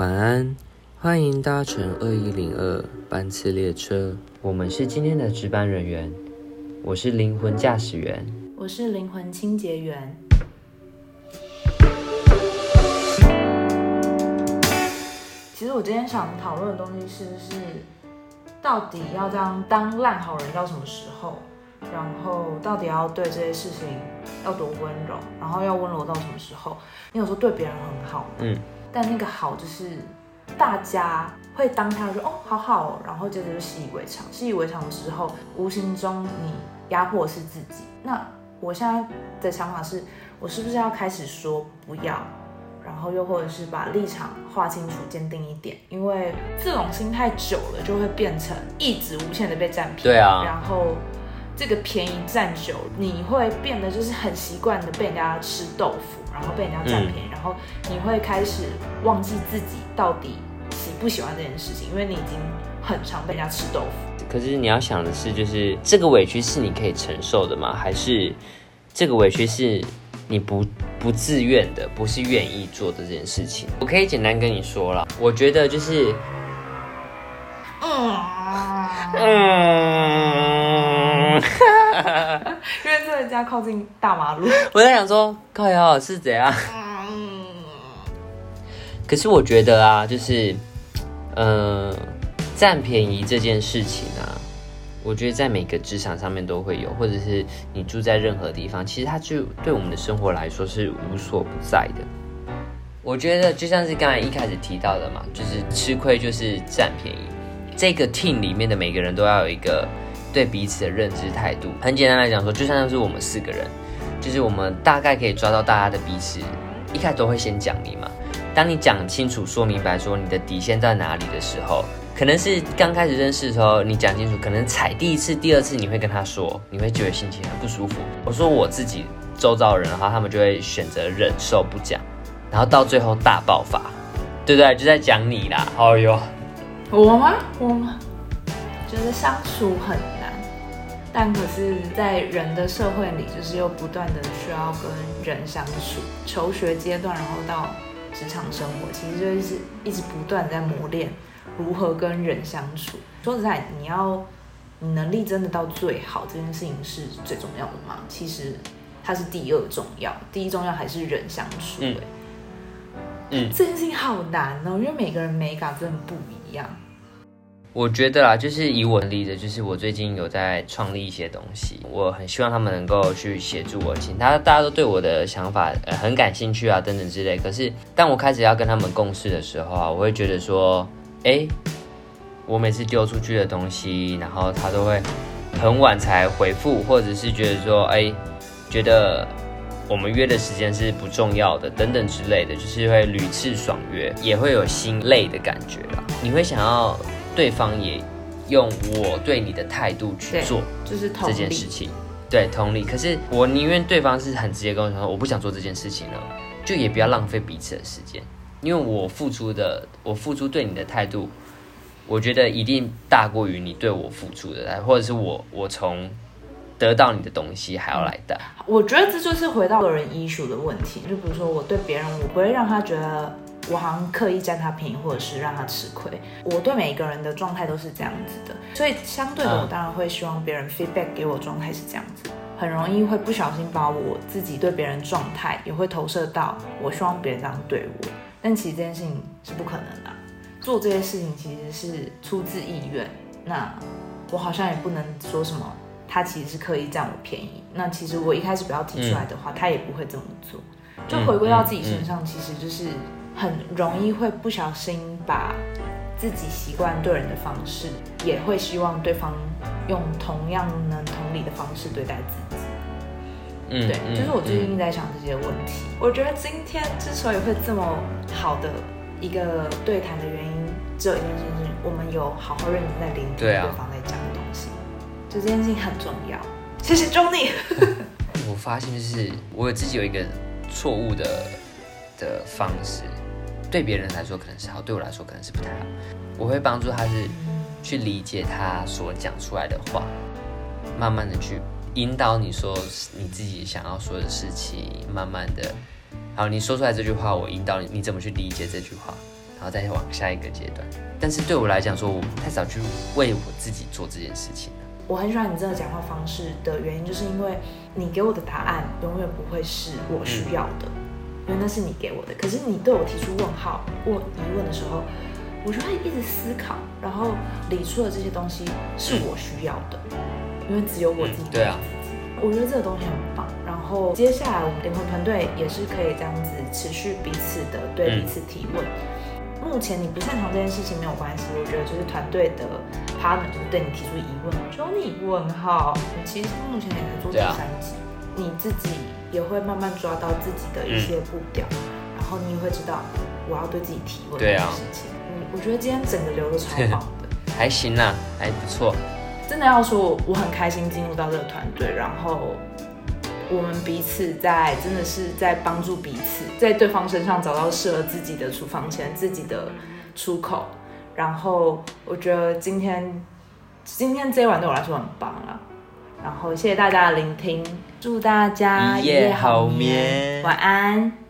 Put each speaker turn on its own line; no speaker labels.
晚安，欢迎搭乘二一零二班次列车，我们是今天的值班人员，我是灵魂驾驶员，
我是灵魂清洁员。其实我今天想讨论的东西是，是到底要这样当烂好人到什么时候？然后到底要对这些事情要多温柔？然后要温柔到什么时候？你有时候对别人很好，嗯，但那个好就是大家会当他说哦好好，然后接着就习以为常，习以为常之后，无形中你压迫是自己。那我现在的想法是，我是不是要开始说不要？然后又或者是把立场划清楚、坚定一点，因为这种心态久了就会变成一直无限的被占便宜。
对啊，
然后这个便宜占久，你会变得就是很习惯的被人家吃豆腐，然后被人家占便宜，然后你会开始忘记自己到底喜不喜欢这件事情，因为你已经很常被人家吃豆腐。
可是你要想的是，就是这个委屈是你可以承受的吗？还是这个委屈是？你不不自愿的，不是愿意做的这件事情，我可以简单跟你说了。我觉得就是，嗯
嗯，因为这家靠近大马路，
我在想说，靠瑶是怎样？可是我觉得啊，就是，嗯，占便宜这件事情啊。我觉得在每个职场上面都会有，或者是你住在任何地方，其实它就对我们的生活来说是无所不在的。我觉得就像是刚才一开始提到的嘛，就是吃亏就是占便宜。这个 team 里面的每个人都要有一个对彼此的认知态度。很简单来讲说，就像是我们四个人，就是我们大概可以抓到大家的彼此，一开始都会先讲你嘛。当你讲清楚、说明白说你的底线在哪里的时候。可能是刚开始认识的时候，你讲清楚，可能踩第一次、第二次，你会跟他说，你会觉得心情很不舒服。我说我自己周遭人的话，他们就会选择忍受不讲，然后到最后大爆发，对不对？就在讲你啦。哦哟，
我吗？我吗？觉得相处很难，但可是，在人的社会里，就是又不断的需要跟人相处。求学阶段，然后到职场生活，其实就是一直不断在磨练。如何跟人相处？说实在，你要你能力真的到最好，这件事情是最重要的吗？其实它是第二重要，第一重要还是人相处。嗯，嗯，这件事情好难哦，因为每个人美感真的不一样。
我觉得啦，就是以我的例子，就是我最近有在创立一些东西，我很希望他们能够去协助我，请他大家都对我的想法呃很感兴趣啊，等等之类。可是当我开始要跟他们共事的时候啊，我会觉得说。哎，我每次丢出去的东西，然后他都会很晚才回复，或者是觉得说，哎，觉得我们约的时间是不重要的，等等之类的，就是会屡次爽约，也会有心累的感觉啦。你会想要对方也用我对你的态度去做，
就是
这件事情，对，同理。可是我宁愿对方是很直接跟我说，我不想做这件事情了，就也不要浪费彼此的时间。因为我付出的，我付出对你的态度，我觉得一定大过于你对我付出的，或者是我我从得到你的东西还要来的。
我觉得这就是回到个人医术的问题。就比如说我对别人，我不会让他觉得我好像刻意占他便宜，或者是让他吃亏。我对每一个人的状态都是这样子的，所以相对的，我当然会希望别人 feedback 给我状态是这样子。很容易会不小心把我自己对别人状态也会投射到我希望别人这样对我。但其实这件事情是不可能的，做这些事情其实是出自意愿。那我好像也不能说什么，他其实是刻意占我便宜。那其实我一开始不要提出来的话，他也不会这么做。就回归到自己身上，其实就是很容易会不小心把自己习惯对人的方式，也会希望对方用同样能同理的方式对待自己。嗯，对，就是我最近在想这些问题。我觉得今天之所以会这么好的一个对谈的原因，只有一件事情：我们有好好认真在聆听对方在讲的东西。就这件事情很重要。谢谢 Johnny。
我发现就是我自己有一个错误的的方式，对别人来说可能是好，对我来说可能是不太好。我会帮助他是去理解他所讲出来的话，慢慢的去。引导你说你自己想要说的事情，慢慢的，好，你说出来这句话，我引导你，你怎么去理解这句话？然后再往下一个阶段。但是对我来讲说，我太少去为我自己做这件事情了。
我很喜欢你这个讲话方式的原因，就是因为你给我的答案永远不会是我需要的，因为那是你给我的。可是你对我提出问号问疑问的时候，我就会一直思考，然后理出的这些东西是我需要的，因为只有我自己
对啊。
我觉得这个东西很棒。然后接下来我们灵魂团队也是可以这样子持续彼此的对彼此提问。目前你不擅长这件事情没有关系，我觉得就是团队的 partner 就是对你提出疑问，求你问号。其实目前也在做第三集，你自己也会慢慢抓到自己的一些步调，然后你也会知道我要对自己提问这件事情。嗯，我觉得今天整个流的超好的，
还行啦，还不错。
真的要说，我很开心进入到这个团队，然后我们彼此在真的是在帮助彼此，在对方身上找到适合自己的处方前自己的出口。然后我觉得今天今天这一晚对我来说很棒啊！然后谢谢大家的聆听，祝大家
一夜好眠，
晚安。